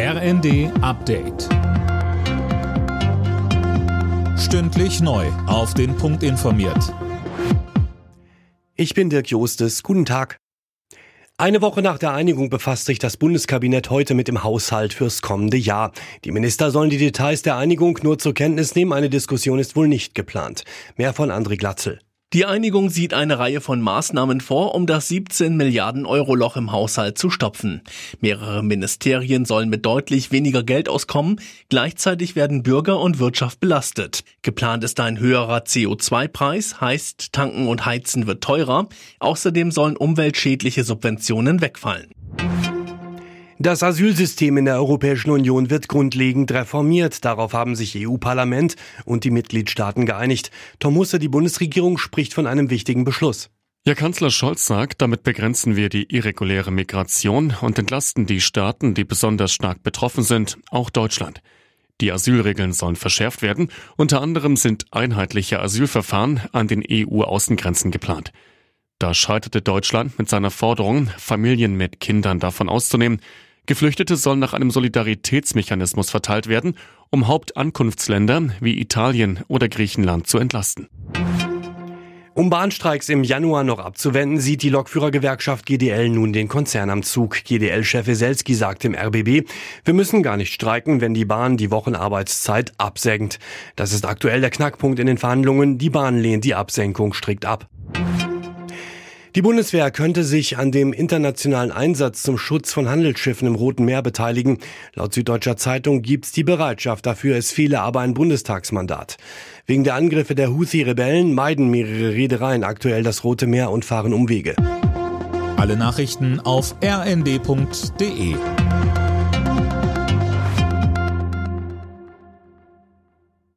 RND Update. Stündlich neu. Auf den Punkt informiert. Ich bin Dirk Jostes. Guten Tag. Eine Woche nach der Einigung befasst sich das Bundeskabinett heute mit dem Haushalt fürs kommende Jahr. Die Minister sollen die Details der Einigung nur zur Kenntnis nehmen. Eine Diskussion ist wohl nicht geplant. Mehr von André Glatzel. Die Einigung sieht eine Reihe von Maßnahmen vor, um das 17 Milliarden Euro Loch im Haushalt zu stopfen. Mehrere Ministerien sollen mit deutlich weniger Geld auskommen. Gleichzeitig werden Bürger und Wirtschaft belastet. Geplant ist ein höherer CO2-Preis, heißt tanken und heizen wird teurer. Außerdem sollen umweltschädliche Subventionen wegfallen. Das Asylsystem in der Europäischen Union wird grundlegend reformiert. Darauf haben sich EU-Parlament und die Mitgliedstaaten geeinigt. Tom Husse, die Bundesregierung, spricht von einem wichtigen Beschluss. Ja, Kanzler Scholz sagt, damit begrenzen wir die irreguläre Migration und entlasten die Staaten, die besonders stark betroffen sind, auch Deutschland. Die Asylregeln sollen verschärft werden. Unter anderem sind einheitliche Asylverfahren an den EU-Außengrenzen geplant. Da scheiterte Deutschland mit seiner Forderung, Familien mit Kindern davon auszunehmen. Geflüchtete sollen nach einem Solidaritätsmechanismus verteilt werden, um Hauptankunftsländer wie Italien oder Griechenland zu entlasten. Um Bahnstreiks im Januar noch abzuwenden, sieht die Lokführergewerkschaft GDL nun den Konzern am Zug. GDL-Chef Weselski sagt im RBB, wir müssen gar nicht streiken, wenn die Bahn die Wochenarbeitszeit absenkt. Das ist aktuell der Knackpunkt in den Verhandlungen. Die Bahn lehnt die Absenkung strikt ab. Die Bundeswehr könnte sich an dem internationalen Einsatz zum Schutz von Handelsschiffen im Roten Meer beteiligen. Laut Süddeutscher Zeitung gibt's die Bereitschaft dafür, es fehle aber ein Bundestagsmandat. Wegen der Angriffe der Houthi-Rebellen meiden mehrere Reedereien aktuell das Rote Meer und fahren Umwege. Alle Nachrichten auf rnd.de